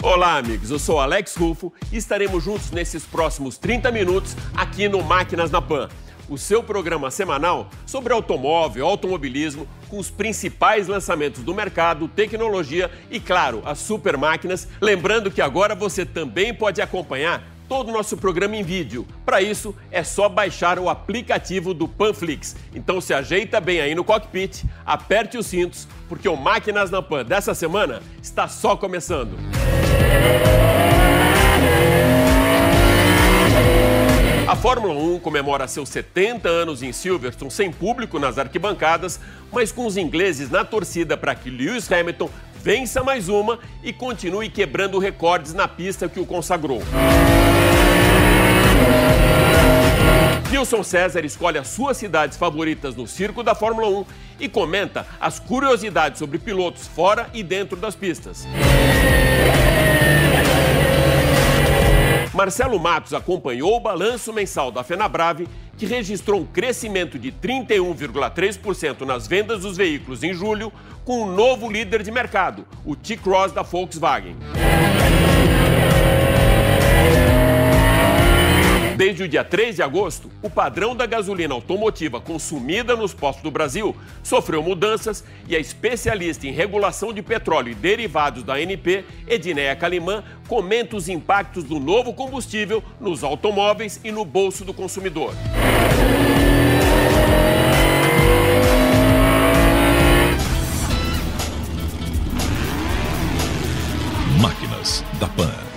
Olá, amigos. Eu sou Alex Rufo e estaremos juntos nesses próximos 30 minutos aqui no Máquinas na Pan, o seu programa semanal sobre automóvel, automobilismo, com os principais lançamentos do mercado, tecnologia e, claro, as super máquinas. Lembrando que agora você também pode acompanhar todo o nosso programa em vídeo. Para isso, é só baixar o aplicativo do Panflix. Então se ajeita bem aí no cockpit, aperte os cintos, porque o Máquinas na Pan dessa semana está só começando. A Fórmula 1 comemora seus 70 anos em Silverstone sem público nas arquibancadas, mas com os ingleses na torcida para que Lewis Hamilton vença mais uma e continue quebrando recordes na pista que o consagrou. Wilson César escolhe as suas cidades favoritas no circo da Fórmula 1 e comenta as curiosidades sobre pilotos fora e dentro das pistas. Marcelo Matos acompanhou o balanço mensal da FenaBrave, que registrou um crescimento de 31,3% nas vendas dos veículos em julho, com um novo líder de mercado, o T-Cross da Volkswagen. Desde o dia 3 de agosto, o padrão da gasolina automotiva consumida nos postos do Brasil sofreu mudanças e a especialista em regulação de petróleo e derivados da ANP, Edneia Calimã, comenta os impactos do novo combustível nos automóveis e no bolso do consumidor. Máquinas da Pan.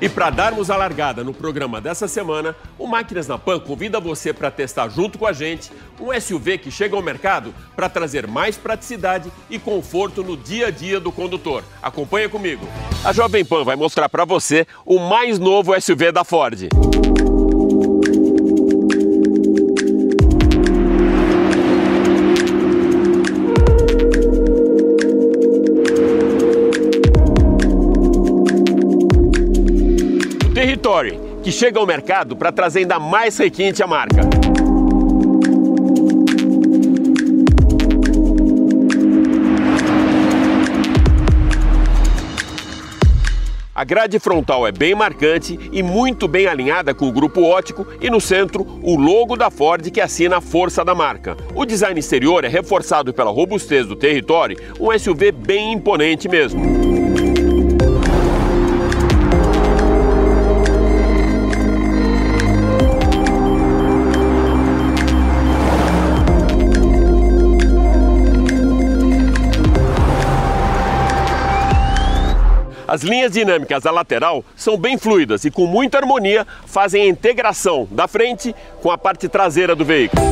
E para darmos a largada no programa dessa semana, o Máquinas na Pan convida você para testar junto com a gente um SUV que chega ao mercado para trazer mais praticidade e conforto no dia a dia do condutor. Acompanha comigo. A Jovem Pan vai mostrar para você o mais novo SUV da Ford. Territory, que chega ao mercado para trazer ainda mais requinte à marca. A grade frontal é bem marcante e muito bem alinhada com o grupo ótico e no centro o logo da Ford que assina a força da marca. O design exterior é reforçado pela robustez do território, um SUV bem imponente mesmo. As linhas dinâmicas da lateral são bem fluidas e com muita harmonia fazem a integração da frente com a parte traseira do veículo.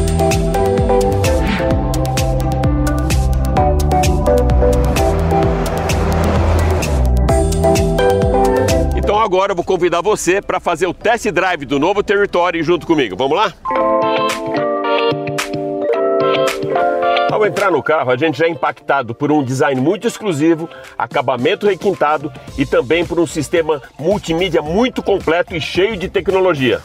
Então agora eu vou convidar você para fazer o test drive do novo Territory junto comigo. Vamos lá? Ao entrar no carro, a gente já é impactado por um design muito exclusivo, acabamento requintado e também por um sistema multimídia muito completo e cheio de tecnologia.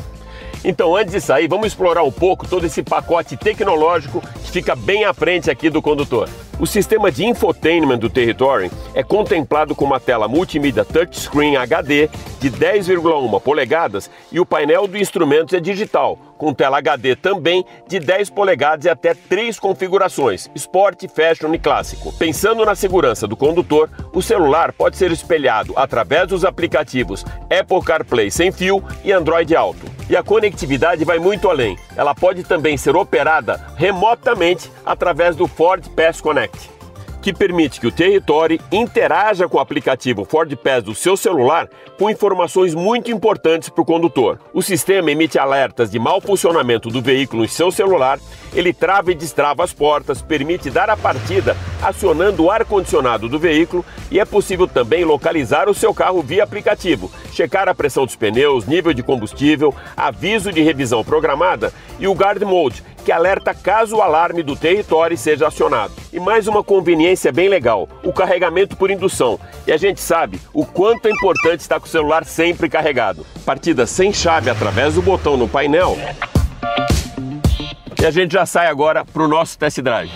Então, antes de sair, vamos explorar um pouco todo esse pacote tecnológico que fica bem à frente aqui do condutor. O sistema de infotainment do Territory é contemplado com uma tela multimídia touchscreen HD de 10,1 polegadas e o painel do instrumento é digital, com tela HD também de 10 polegadas e até três configurações: Sport, Fashion e Clássico. Pensando na segurança do condutor, o celular pode ser espelhado através dos aplicativos Apple CarPlay sem fio e Android Auto. E a conectividade vai muito além. Ela pode também ser operada remotamente através do Ford Pass Connect. Que permite que o território interaja com o aplicativo Ford Pass do seu celular com informações muito importantes para o condutor. O sistema emite alertas de mau funcionamento do veículo em seu celular, ele trava e destrava as portas, permite dar a partida acionando o ar-condicionado do veículo e é possível também localizar o seu carro via aplicativo, checar a pressão dos pneus, nível de combustível, aviso de revisão programada e o Guard Mode, que alerta caso o alarme do território seja acionado. E mais uma conveniência bem legal: o carregamento por indução. E a gente sabe o quanto é importante estar com o celular sempre carregado. Partida sem chave através do botão no painel. E a gente já sai agora para o nosso test drive.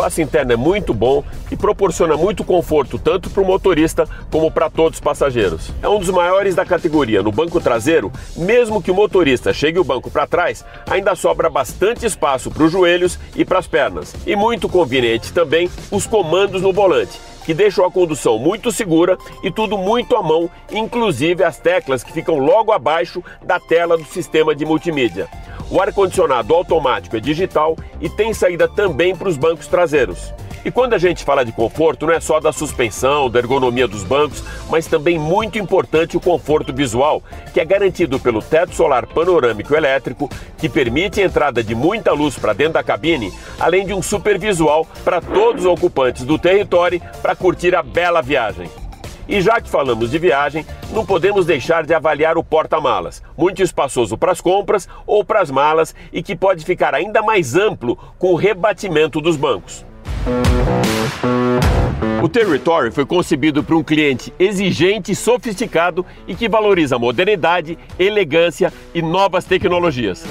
Espaço interno é muito bom e proporciona muito conforto tanto para o motorista como para todos os passageiros. É um dos maiores da categoria. No banco traseiro, mesmo que o motorista chegue o banco para trás, ainda sobra bastante espaço para os joelhos e para as pernas. E muito conveniente também os comandos no volante que deixam a condução muito segura e tudo muito à mão, inclusive as teclas que ficam logo abaixo da tela do sistema de multimídia. O ar-condicionado automático é digital e tem saída também para os bancos traseiros. E quando a gente fala de conforto, não é só da suspensão, da ergonomia dos bancos, mas também muito importante o conforto visual, que é garantido pelo teto solar panorâmico elétrico, que permite a entrada de muita luz para dentro da cabine, além de um super visual para todos os ocupantes do território para curtir a bela viagem. E já que falamos de viagem, não podemos deixar de avaliar o porta-malas, muito espaçoso para as compras ou para as malas e que pode ficar ainda mais amplo com o rebatimento dos bancos. O Territory foi concebido para um cliente exigente, sofisticado e que valoriza modernidade, elegância e novas tecnologias.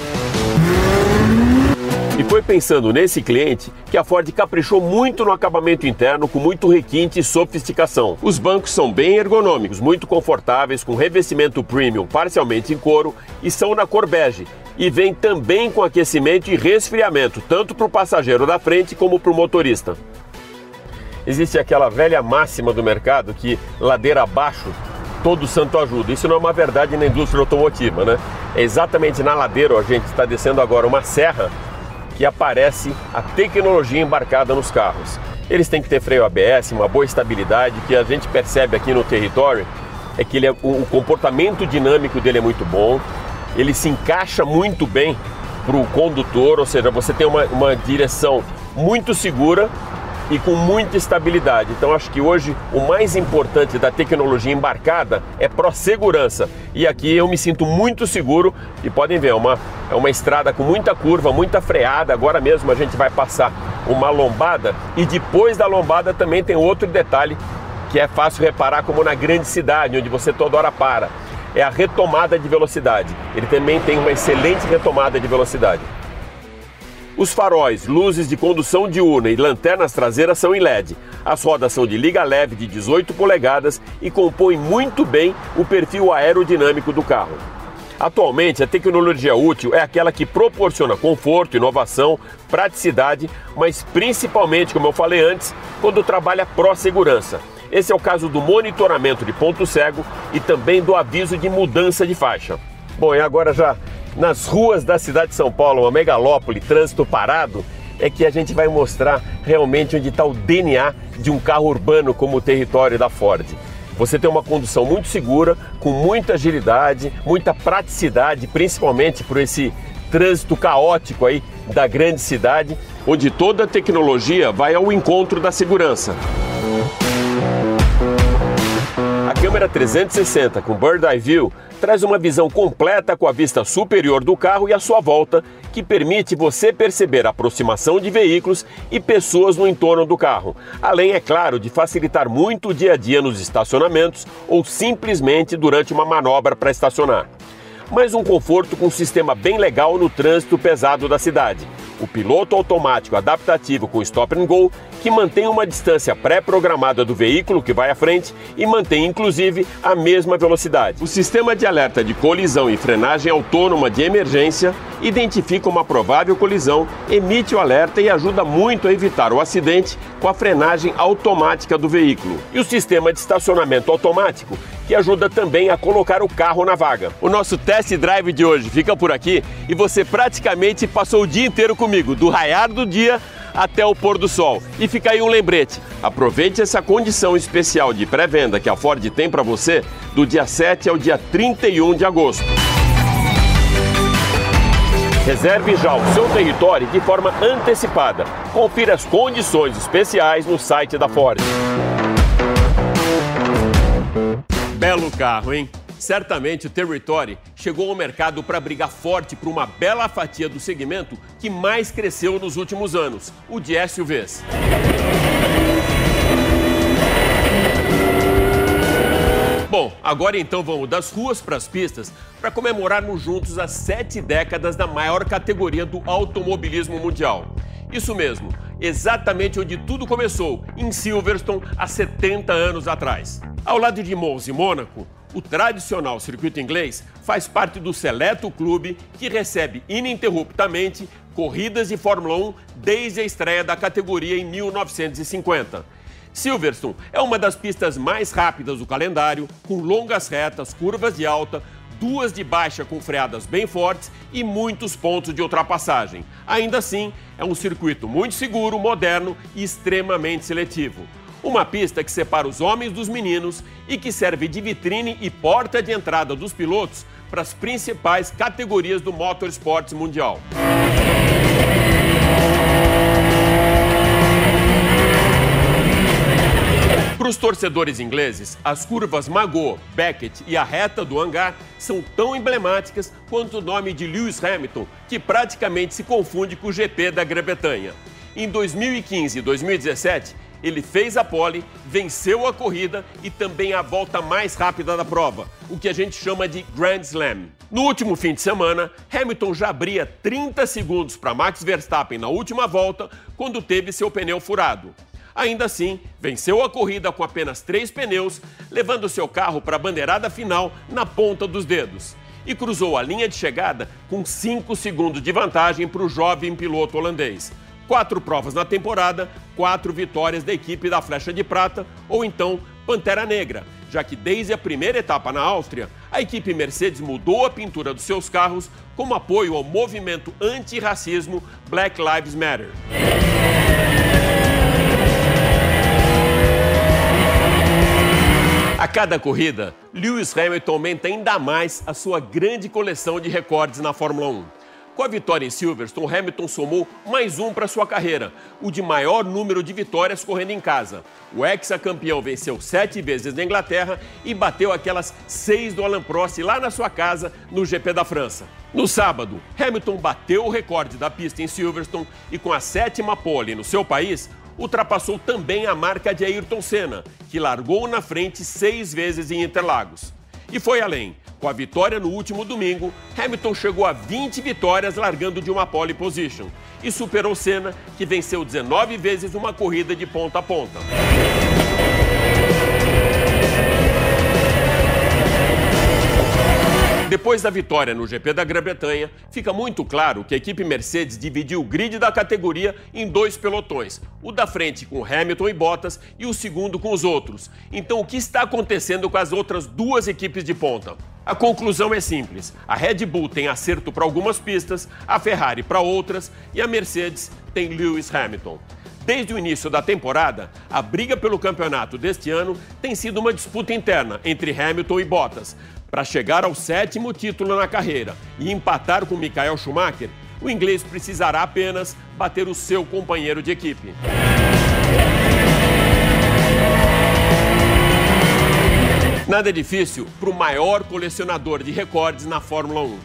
Foi pensando nesse cliente que a Ford caprichou muito no acabamento interno, com muito requinte e sofisticação. Os bancos são bem ergonômicos, muito confortáveis, com revestimento premium parcialmente em couro e são na cor bege. E vem também com aquecimento e resfriamento, tanto para o passageiro da frente como para o motorista. Existe aquela velha máxima do mercado que ladeira abaixo todo santo ajuda. Isso não é uma verdade na indústria automotiva, né? É exatamente na ladeira, a gente está descendo agora uma serra que aparece a tecnologia embarcada nos carros. Eles têm que ter freio ABS, uma boa estabilidade, que a gente percebe aqui no território é que ele é, o comportamento dinâmico dele é muito bom, ele se encaixa muito bem para o condutor, ou seja, você tem uma, uma direção muito segura e com muita estabilidade. Então acho que hoje o mais importante da tecnologia embarcada é pró-segurança. E aqui eu me sinto muito seguro e podem ver, é uma, é uma estrada com muita curva, muita freada. Agora mesmo a gente vai passar uma lombada e depois da lombada também tem outro detalhe que é fácil reparar como na grande cidade, onde você toda hora para. É a retomada de velocidade. Ele também tem uma excelente retomada de velocidade. Os faróis, luzes de condução diurna e lanternas traseiras são em LED. As rodas são de liga leve de 18 polegadas e compõem muito bem o perfil aerodinâmico do carro. Atualmente, a tecnologia útil é aquela que proporciona conforto, inovação, praticidade, mas principalmente, como eu falei antes, quando trabalha pró-segurança. Esse é o caso do monitoramento de ponto cego e também do aviso de mudança de faixa. Bom, e agora já nas ruas da cidade de São Paulo, uma megalópole, trânsito parado, é que a gente vai mostrar realmente onde está o DNA de um carro urbano como o território da Ford. Você tem uma condução muito segura, com muita agilidade, muita praticidade, principalmente por esse trânsito caótico aí da grande cidade, onde toda a tecnologia vai ao encontro da segurança. A câmera 360 com Bird Eye View traz uma visão completa com a vista superior do carro e à sua volta, que permite você perceber a aproximação de veículos e pessoas no entorno do carro. Além, é claro, de facilitar muito o dia a dia nos estacionamentos ou simplesmente durante uma manobra para estacionar. Mas um conforto com um sistema bem legal no trânsito pesado da cidade o piloto automático adaptativo com stop and go, que mantém uma distância pré-programada do veículo que vai à frente e mantém inclusive a mesma velocidade. O sistema de alerta de colisão e frenagem autônoma de emergência identifica uma provável colisão, emite o alerta e ajuda muito a evitar o acidente com a frenagem automática do veículo. E o sistema de estacionamento automático, que ajuda também a colocar o carro na vaga. O nosso test drive de hoje fica por aqui e você praticamente passou o dia inteiro comigo, do raiar do dia até o pôr do sol. E fica aí um lembrete: aproveite essa condição especial de pré-venda que a Ford tem para você do dia 7 ao dia 31 de agosto. Reserve já o seu território de forma antecipada. Confira as condições especiais no site da Ford. Belo carro, hein? Certamente o Territory chegou ao mercado para brigar forte por uma bela fatia do segmento que mais cresceu nos últimos anos, o de SUVs. Bom, agora então vamos das ruas para as pistas para comemorarmos juntos as sete décadas da maior categoria do automobilismo mundial. Isso mesmo, exatamente onde tudo começou, em Silverstone, há 70 anos atrás. Ao lado de Monza e Mônaco, o tradicional circuito inglês faz parte do seleto clube que recebe ininterruptamente corridas de Fórmula 1 desde a estreia da categoria em 1950. Silverstone é uma das pistas mais rápidas do calendário, com longas retas, curvas de alta, duas de baixa com freadas bem fortes e muitos pontos de ultrapassagem. Ainda assim, é um circuito muito seguro, moderno e extremamente seletivo. Uma pista que separa os homens dos meninos e que serve de vitrine e porta de entrada dos pilotos para as principais categorias do motorsports mundial. Os torcedores ingleses, as curvas Magot, Beckett e a reta do hangar são tão emblemáticas quanto o nome de Lewis Hamilton, que praticamente se confunde com o GP da Grã-Bretanha. Em 2015 e 2017, ele fez a pole, venceu a corrida e também a volta mais rápida da prova, o que a gente chama de Grand Slam. No último fim de semana, Hamilton já abria 30 segundos para Max Verstappen na última volta, quando teve seu pneu furado. Ainda assim, venceu a corrida com apenas três pneus, levando seu carro para a bandeirada final na ponta dos dedos. E cruzou a linha de chegada com 5 segundos de vantagem para o jovem piloto holandês quatro provas na temporada, quatro vitórias da equipe da Flecha de Prata, ou então Pantera Negra, já que desde a primeira etapa na Áustria, a equipe Mercedes mudou a pintura dos seus carros como apoio ao movimento antirracismo Black Lives Matter. A cada corrida, Lewis Hamilton aumenta ainda mais a sua grande coleção de recordes na Fórmula 1. Com a vitória em Silverstone, Hamilton somou mais um para sua carreira, o de maior número de vitórias correndo em casa. O ex-campeão venceu sete vezes na Inglaterra e bateu aquelas seis do Alain Prost lá na sua casa no GP da França. No sábado, Hamilton bateu o recorde da pista em Silverstone e com a sétima pole no seu país, ultrapassou também a marca de Ayrton Senna, que largou na frente seis vezes em Interlagos. E foi além. Com a vitória no último domingo, Hamilton chegou a 20 vitórias largando de uma pole position e superou Senna, que venceu 19 vezes uma corrida de ponta a ponta. Depois da vitória no GP da Grã-Bretanha, fica muito claro que a equipe Mercedes dividiu o grid da categoria em dois pelotões: o da frente com Hamilton e Bottas e o segundo com os outros. Então, o que está acontecendo com as outras duas equipes de ponta? A conclusão é simples: a Red Bull tem acerto para algumas pistas, a Ferrari para outras e a Mercedes tem Lewis Hamilton. Desde o início da temporada, a briga pelo campeonato deste ano tem sido uma disputa interna entre Hamilton e Bottas, para chegar ao sétimo título na carreira e empatar com Michael Schumacher, o inglês precisará apenas bater o seu companheiro de equipe. Nada é difícil para o maior colecionador de recordes na Fórmula 1.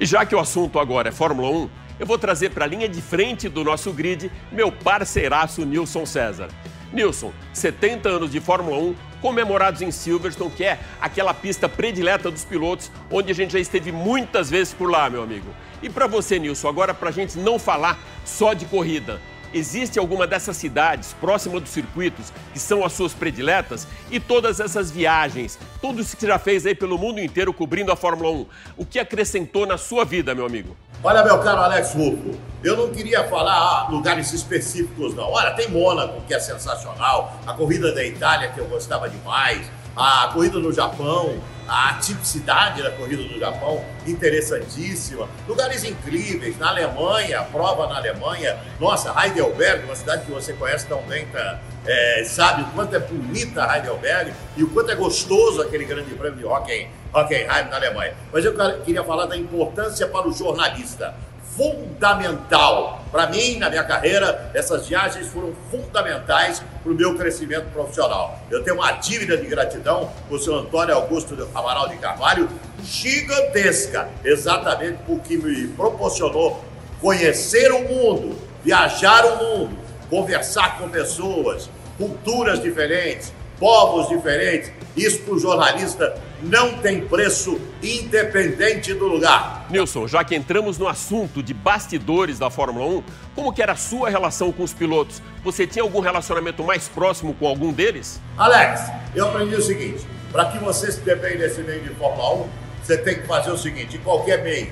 E já que o assunto agora é Fórmula 1, eu vou trazer para a linha de frente do nosso grid meu parceiraço Nilson César. Nilson, 70 anos de Fórmula 1 comemorados em Silverstone, que é aquela pista predileta dos pilotos, onde a gente já esteve muitas vezes por lá, meu amigo. E para você, Nilson, agora para a gente não falar só de corrida, existe alguma dessas cidades próxima dos circuitos que são as suas prediletas? E todas essas viagens, tudo isso que você já fez aí pelo mundo inteiro cobrindo a Fórmula 1, o que acrescentou na sua vida, meu amigo? Olha, meu caro Alex Rufo, eu não queria falar lugares específicos, não. Olha, tem Mônaco, que é sensacional, a corrida da Itália, que eu gostava demais, a corrida no Japão, a tipicidade da corrida do Japão, interessantíssima. Lugares incríveis, na Alemanha, prova na Alemanha. Nossa, Heidelberg, uma cidade que você conhece tão bem, tá, é, sabe o quanto é bonita Heidelberg e o quanto é gostoso aquele grande prêmio de Hockenheim, Hockenheim na Alemanha. Mas eu queria falar da importância para o jornalista fundamental. Para mim, na minha carreira, essas viagens foram fundamentais para o meu crescimento profissional. Eu tenho uma dívida de gratidão com o senhor Antônio Augusto Amaral de Carvalho gigantesca, exatamente porque me proporcionou conhecer o mundo, viajar o mundo, conversar com pessoas, culturas diferentes, povos diferentes. Isso para o jornalista não tem preço, independente do lugar. Nilson, já que entramos no assunto de bastidores da Fórmula 1, como que era a sua relação com os pilotos? Você tinha algum relacionamento mais próximo com algum deles? Alex, eu aprendi o seguinte: para que você se dê bem nesse meio de Fórmula 1, você tem que fazer o seguinte, em qualquer meio.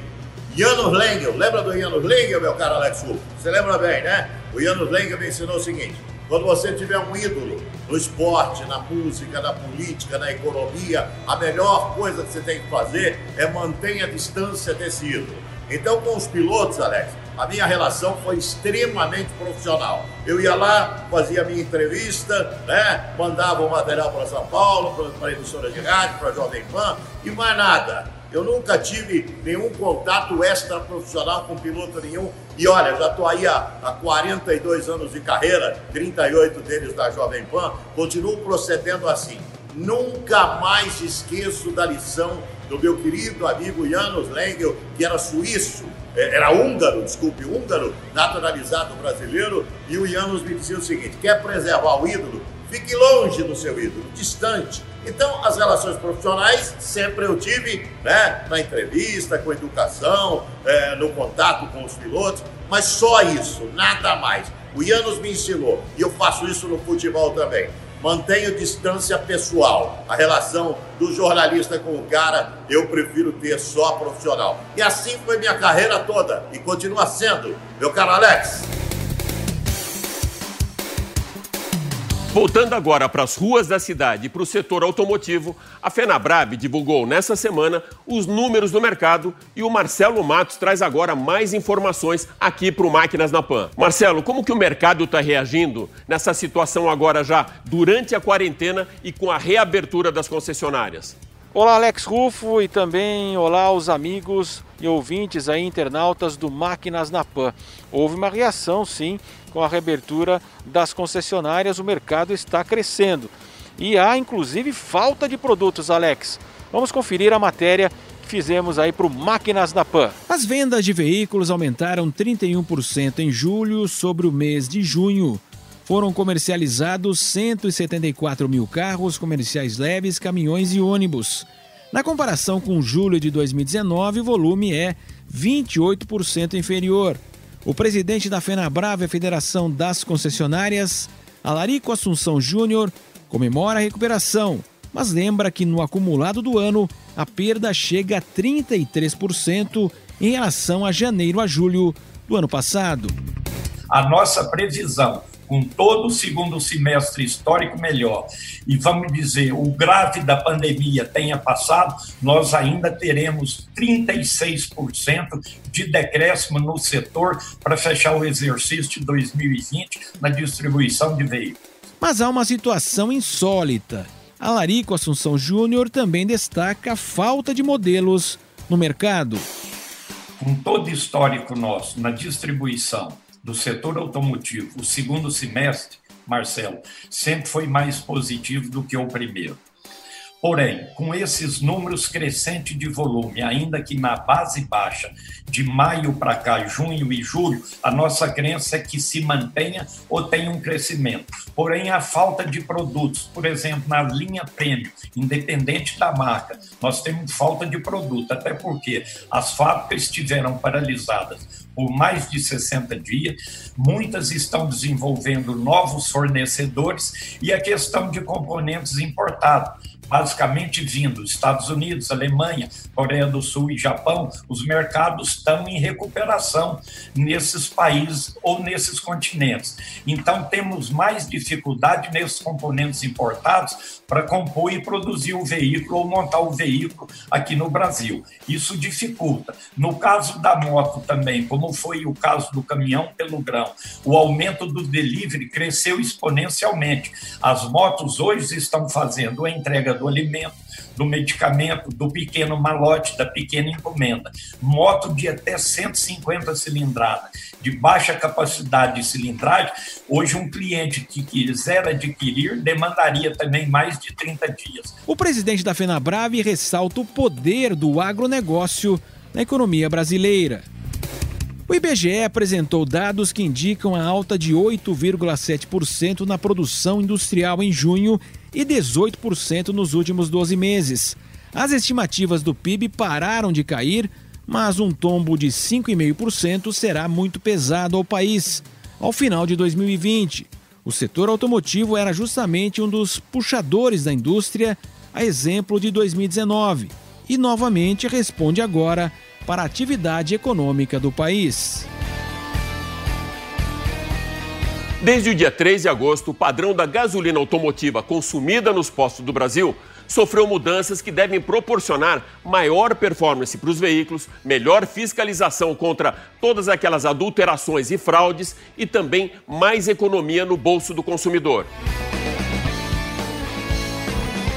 Janos Lengel, lembra do Janos Lengel, meu caro Alex Fu? Você lembra bem, né? O Janos Lengel me ensinou o seguinte: quando você tiver um ídolo no esporte, na música, na política, na economia, a melhor coisa que você tem que fazer é manter a distância desse ídolo. Então, com os pilotos, Alex, a minha relação foi extremamente profissional. Eu ia lá, fazia a minha entrevista, né? mandava o material para São Paulo, para a emissora de rádio, para a Jovem Pan e mais nada. Eu nunca tive nenhum contato extra profissional com piloto nenhum. E olha, já estou aí há, há 42 anos de carreira, 38 deles da Jovem Pan, continuo procedendo assim. Nunca mais esqueço da lição do meu querido amigo Janos Lengel, que era suíço, é, era húngaro, desculpe, húngaro, naturalizado brasileiro, e o Janos me dizia o seguinte: quer preservar o ídolo? Fique longe do seu ídolo, distante. Então, as relações profissionais sempre eu tive, né, na entrevista, com educação, é, no contato com os pilotos, mas só isso, nada mais. O Ianos me ensinou, e eu faço isso no futebol também. Mantenho distância pessoal. A relação do jornalista com o cara, eu prefiro ter só profissional. E assim foi minha carreira toda, e continua sendo. Meu caro Alex. Voltando agora para as ruas da cidade e para o setor automotivo, a Fenabrab divulgou nessa semana os números do mercado e o Marcelo Matos traz agora mais informações aqui para o Máquinas na Pan. Marcelo, como que o mercado está reagindo nessa situação agora já durante a quarentena e com a reabertura das concessionárias? Olá, Alex Rufo e também olá os amigos e ouvintes aí, internautas do Máquinas na Pan. Houve uma reação, sim, com a reabertura das concessionárias, o mercado está crescendo. E há inclusive falta de produtos, Alex. Vamos conferir a matéria que fizemos aí para o Máquinas da Pan. As vendas de veículos aumentaram 31% em julho sobre o mês de junho. Foram comercializados 174 mil carros comerciais leves, caminhões e ônibus. Na comparação com julho de 2019, o volume é 28% inferior. O presidente da FenaBrave, a Federação das Concessionárias, Alarico Assunção Júnior, comemora a recuperação, mas lembra que no acumulado do ano a perda chega a 33% em relação a janeiro a julho do ano passado. A nossa previsão com todo o segundo semestre histórico melhor, e vamos dizer, o grave da pandemia tenha passado, nós ainda teremos 36% de decréscimo no setor para fechar o exercício de 2020 na distribuição de veículos. Mas há uma situação insólita. A Larico Assunção Júnior também destaca a falta de modelos no mercado. Com todo histórico nosso na distribuição, do setor automotivo, o segundo semestre, Marcelo, sempre foi mais positivo do que o primeiro. Porém, com esses números crescentes de volume, ainda que na base baixa, de maio para cá, junho e julho, a nossa crença é que se mantenha ou tenha um crescimento. Porém, a falta de produtos, por exemplo, na linha prêmio, independente da marca, nós temos falta de produto, até porque as fábricas estiveram paralisadas por mais de 60 dias, muitas estão desenvolvendo novos fornecedores e a questão de componentes importados basicamente vindo Estados Unidos, Alemanha, Coreia do Sul e Japão, os mercados estão em recuperação nesses países ou nesses continentes. Então, temos mais dificuldade nesses componentes importados para compor e produzir o veículo ou montar o veículo aqui no Brasil. Isso dificulta. No caso da moto também, como foi o caso do caminhão pelo grão, o aumento do delivery cresceu exponencialmente. As motos hoje estão fazendo a entrega do alimento, do medicamento, do pequeno malote, da pequena encomenda. Moto de até 150 cilindradas, de baixa capacidade de cilindragem, hoje um cliente que quiser adquirir demandaria também mais de 30 dias. O presidente da FenaBrave ressalta o poder do agronegócio na economia brasileira. O IBGE apresentou dados que indicam a alta de 8,7% na produção industrial em junho e 18% nos últimos 12 meses. As estimativas do PIB pararam de cair, mas um tombo de 5,5% será muito pesado ao país ao final de 2020. O setor automotivo era justamente um dos puxadores da indústria, a exemplo de 2019, e novamente responde agora para a atividade econômica do país. Desde o dia 3 de agosto, o padrão da gasolina automotiva consumida nos postos do Brasil sofreu mudanças que devem proporcionar maior performance para os veículos, melhor fiscalização contra todas aquelas adulterações e fraudes e também mais economia no bolso do consumidor.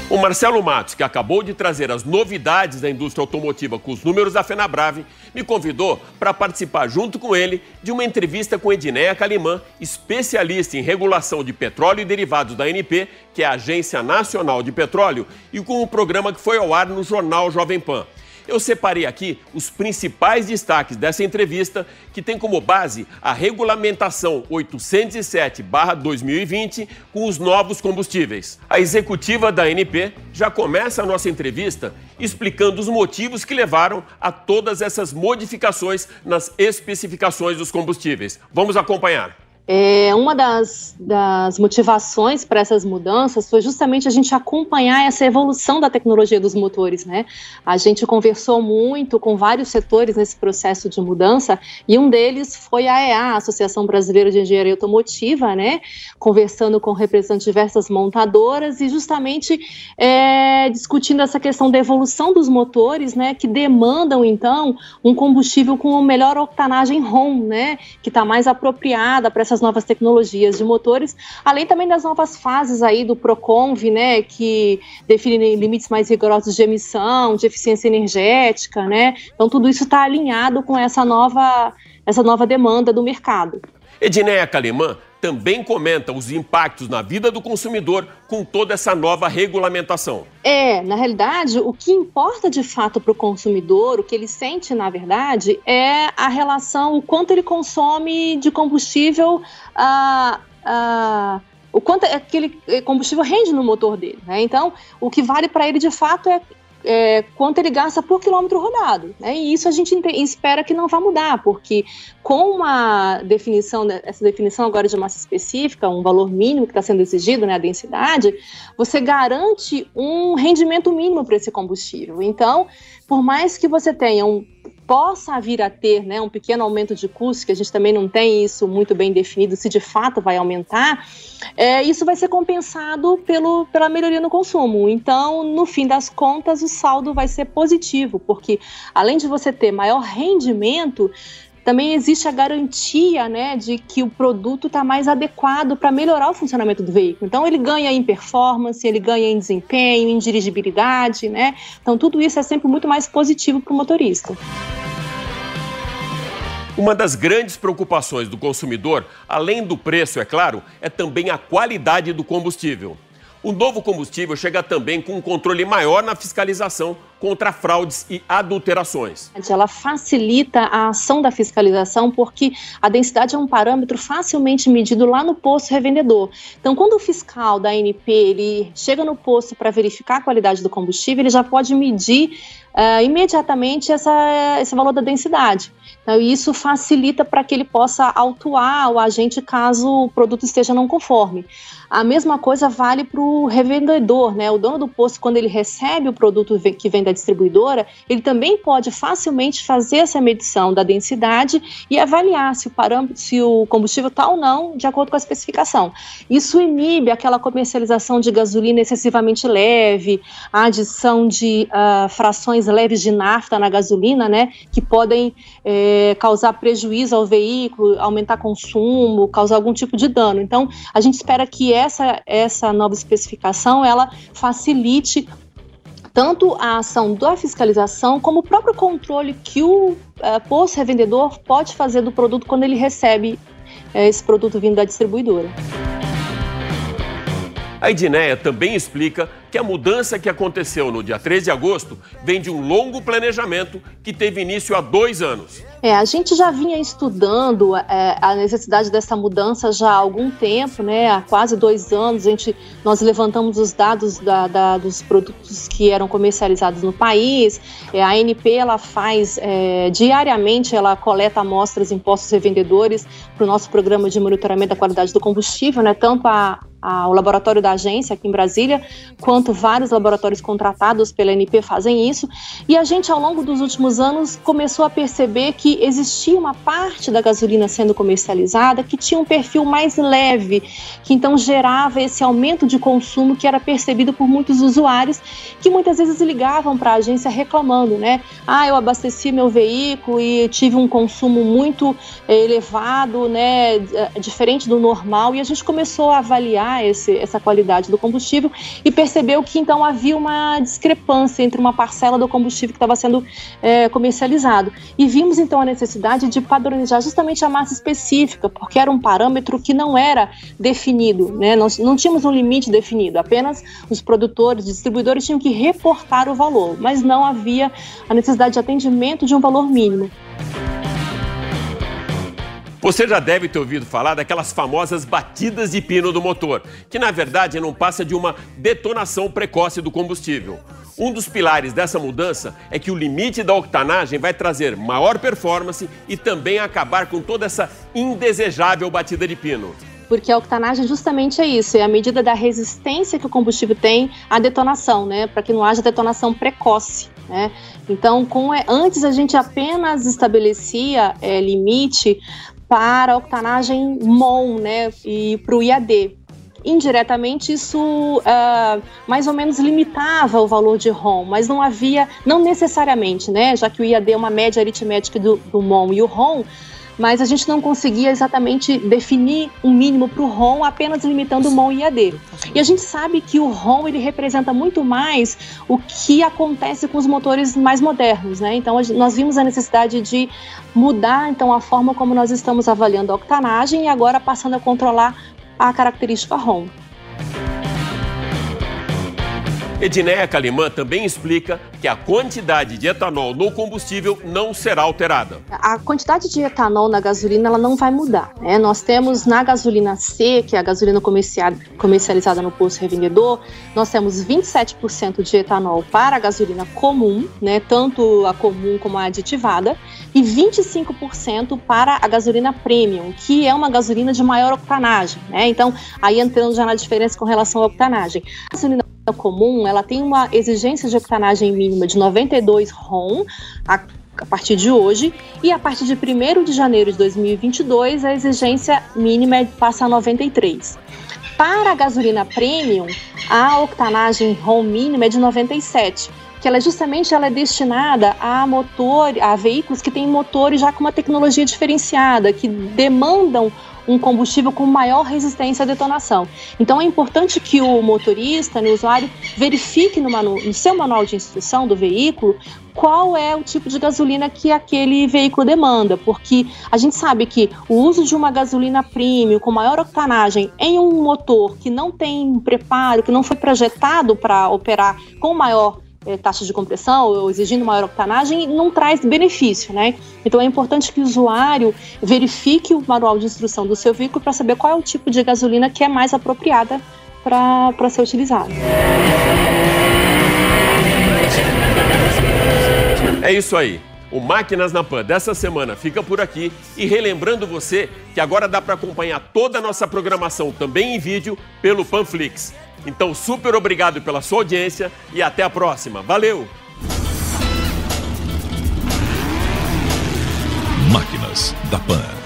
O Marcelo Matos, que acabou de trazer as novidades da indústria automotiva com os números da FenaBrave, me convidou para participar junto com ele de uma entrevista com Edneia Calimã, especialista em regulação de petróleo e derivados da ANP, que é a Agência Nacional de Petróleo, e com o programa que foi ao ar no jornal Jovem Pan. Eu separei aqui os principais destaques dessa entrevista, que tem como base a regulamentação 807-2020 com os novos combustíveis. A executiva da ANP já começa a nossa entrevista explicando os motivos que levaram a todas essas modificações nas especificações dos combustíveis. Vamos acompanhar. É, uma das, das motivações para essas mudanças foi justamente a gente acompanhar essa evolução da tecnologia dos motores, né? A gente conversou muito com vários setores nesse processo de mudança e um deles foi a EA, a Associação Brasileira de Engenharia Automotiva, né? Conversando com representantes de diversas montadoras e justamente é, discutindo essa questão da evolução dos motores, né? Que demandam então um combustível com melhor octanagem ROM, né? Que está mais apropriada para essa essas novas tecnologias de motores, além também das novas fases aí do Proconv, né, que definem limites mais rigorosos de emissão, de eficiência energética, né? Então tudo isso está alinhado com essa nova essa nova demanda do mercado. Edneia Calimã também comenta os impactos na vida do consumidor com toda essa nova regulamentação. É, na realidade, o que importa de fato para o consumidor, o que ele sente, na verdade, é a relação, o quanto ele consome de combustível. Uh, uh, o quanto aquele combustível rende no motor dele. Né? Então, o que vale para ele de fato é é, quanto ele gasta por quilômetro rodado. Né? E isso a gente espera que não vá mudar, porque com uma definição, essa definição agora de massa específica, um valor mínimo que está sendo exigido, né, a densidade, você garante um rendimento mínimo para esse combustível. Então, por mais que você tenha um possa vir a ter né, um pequeno aumento de custo, que a gente também não tem isso muito bem definido, se de fato vai aumentar, é, isso vai ser compensado pelo, pela melhoria no consumo. Então, no fim das contas, o saldo vai ser positivo, porque além de você ter maior rendimento, também existe a garantia né, de que o produto está mais adequado para melhorar o funcionamento do veículo. Então, ele ganha em performance, ele ganha em desempenho, em dirigibilidade, né? Então, tudo isso é sempre muito mais positivo para o motorista. Uma das grandes preocupações do consumidor, além do preço, é claro, é também a qualidade do combustível. O novo combustível chega também com um controle maior na fiscalização contra fraudes e adulterações. Ela facilita a ação da fiscalização porque a densidade é um parâmetro facilmente medido lá no posto revendedor. Então, quando o fiscal da ANP ele chega no posto para verificar a qualidade do combustível, ele já pode medir uh, imediatamente essa, esse valor da densidade. Então, isso facilita para que ele possa autuar o agente caso o produto esteja não conforme. A mesma coisa vale para o revendedor, né? O dono do posto, quando ele recebe o produto que vem da distribuidora, ele também pode facilmente fazer essa medição da densidade e avaliar se o parâmetro, se o combustível está ou não de acordo com a especificação. Isso inibe aquela comercialização de gasolina excessivamente leve, a adição de uh, frações leves de nafta na gasolina, né? Que podem é, causar prejuízo ao veículo, aumentar consumo, causar algum tipo de dano. Então, a gente espera que essa, essa nova especificação ela facilite tanto a ação da fiscalização como o próprio controle que o uh, posto revendedor pode fazer do produto quando ele recebe uh, esse produto vindo da distribuidora. A Edneia também explica que a mudança que aconteceu no dia 13 de agosto vem de um longo planejamento que teve início há dois anos. É, a gente já vinha estudando é, a necessidade dessa mudança já há algum tempo, né? Há quase dois anos, a gente, nós levantamos os dados da, da, dos produtos que eram comercializados no país. É, a ANP ela faz é, diariamente, ela coleta amostras em postos revendedores para o nosso programa de monitoramento da qualidade do combustível, né? Tanto a, o laboratório da agência aqui em Brasília, quanto vários laboratórios contratados pela ANP fazem isso. E a gente, ao longo dos últimos anos, começou a perceber que existia uma parte da gasolina sendo comercializada que tinha um perfil mais leve, que então gerava esse aumento de consumo que era percebido por muitos usuários que muitas vezes ligavam para a agência reclamando, né? Ah, eu abasteci meu veículo e tive um consumo muito eh, elevado, né? Diferente do normal, e a gente começou a avaliar esse, essa qualidade do combustível e percebeu que então havia uma discrepância entre uma parcela do combustível que estava sendo é, comercializado. E vimos então a necessidade de padronizar justamente a massa específica, porque era um parâmetro que não era definido, né? Nós não tínhamos um limite definido, apenas os produtores, distribuidores tinham que reportar o valor, mas não havia a necessidade de atendimento de um valor mínimo. Você já deve ter ouvido falar daquelas famosas batidas de pino do motor, que na verdade não passa de uma detonação precoce do combustível. Um dos pilares dessa mudança é que o limite da octanagem vai trazer maior performance e também acabar com toda essa indesejável batida de pino. Porque a octanagem justamente é isso, é a medida da resistência que o combustível tem à detonação, né? Para que não haja detonação precoce. Né? Então, com, antes a gente apenas estabelecia é, limite para a octanagem MON né, e para o IAD indiretamente isso uh, mais ou menos limitava o valor de ROM, mas não havia, não necessariamente, né, já que o IAD é uma média aritmética do, do MOM e o ROM, mas a gente não conseguia exatamente definir um mínimo para o ROM, apenas limitando o MOM e IAD. E a gente sabe que o ROM ele representa muito mais o que acontece com os motores mais modernos, né? Então nós vimos a necessidade de mudar então a forma como nós estamos avaliando a octanagem e agora passando a controlar a característica ROM. Edneia Calimã também explica que a quantidade de etanol no combustível não será alterada. A quantidade de etanol na gasolina ela não vai mudar. Né? Nós temos na gasolina C, que é a gasolina comercializada no posto revendedor, nós temos 27% de etanol para a gasolina comum, né? tanto a comum como a aditivada, e 25% para a gasolina premium, que é uma gasolina de maior octanagem. Né? Então, aí entrando já na diferença com relação à octanagem. A gasolina comum, ela tem uma exigência de octanagem mínima de 92 ROM a, a partir de hoje, e a partir de 1 de janeiro de 2022 a exigência mínima é, passa a 93. Para a gasolina premium, a octanagem ROM mínima é de 97 que ela justamente ela é destinada a motor, a veículos que têm motores já com uma tecnologia diferenciada, que demandam um combustível com maior resistência à detonação. Então é importante que o motorista, né, o usuário, verifique no, manu no seu manual de instrução do veículo qual é o tipo de gasolina que aquele veículo demanda, porque a gente sabe que o uso de uma gasolina premium com maior octanagem em um motor que não tem preparo, que não foi projetado para operar com maior é, taxa de compressão ou exigindo maior octanagem não traz benefício, né? Então é importante que o usuário verifique o manual de instrução do seu veículo para saber qual é o tipo de gasolina que é mais apropriada para ser utilizado. É isso aí. O Máquinas na Pan dessa semana fica por aqui e relembrando você que agora dá para acompanhar toda a nossa programação também em vídeo pelo Panflix. Então, super obrigado pela sua audiência e até a próxima. Valeu! Máquinas da Pan.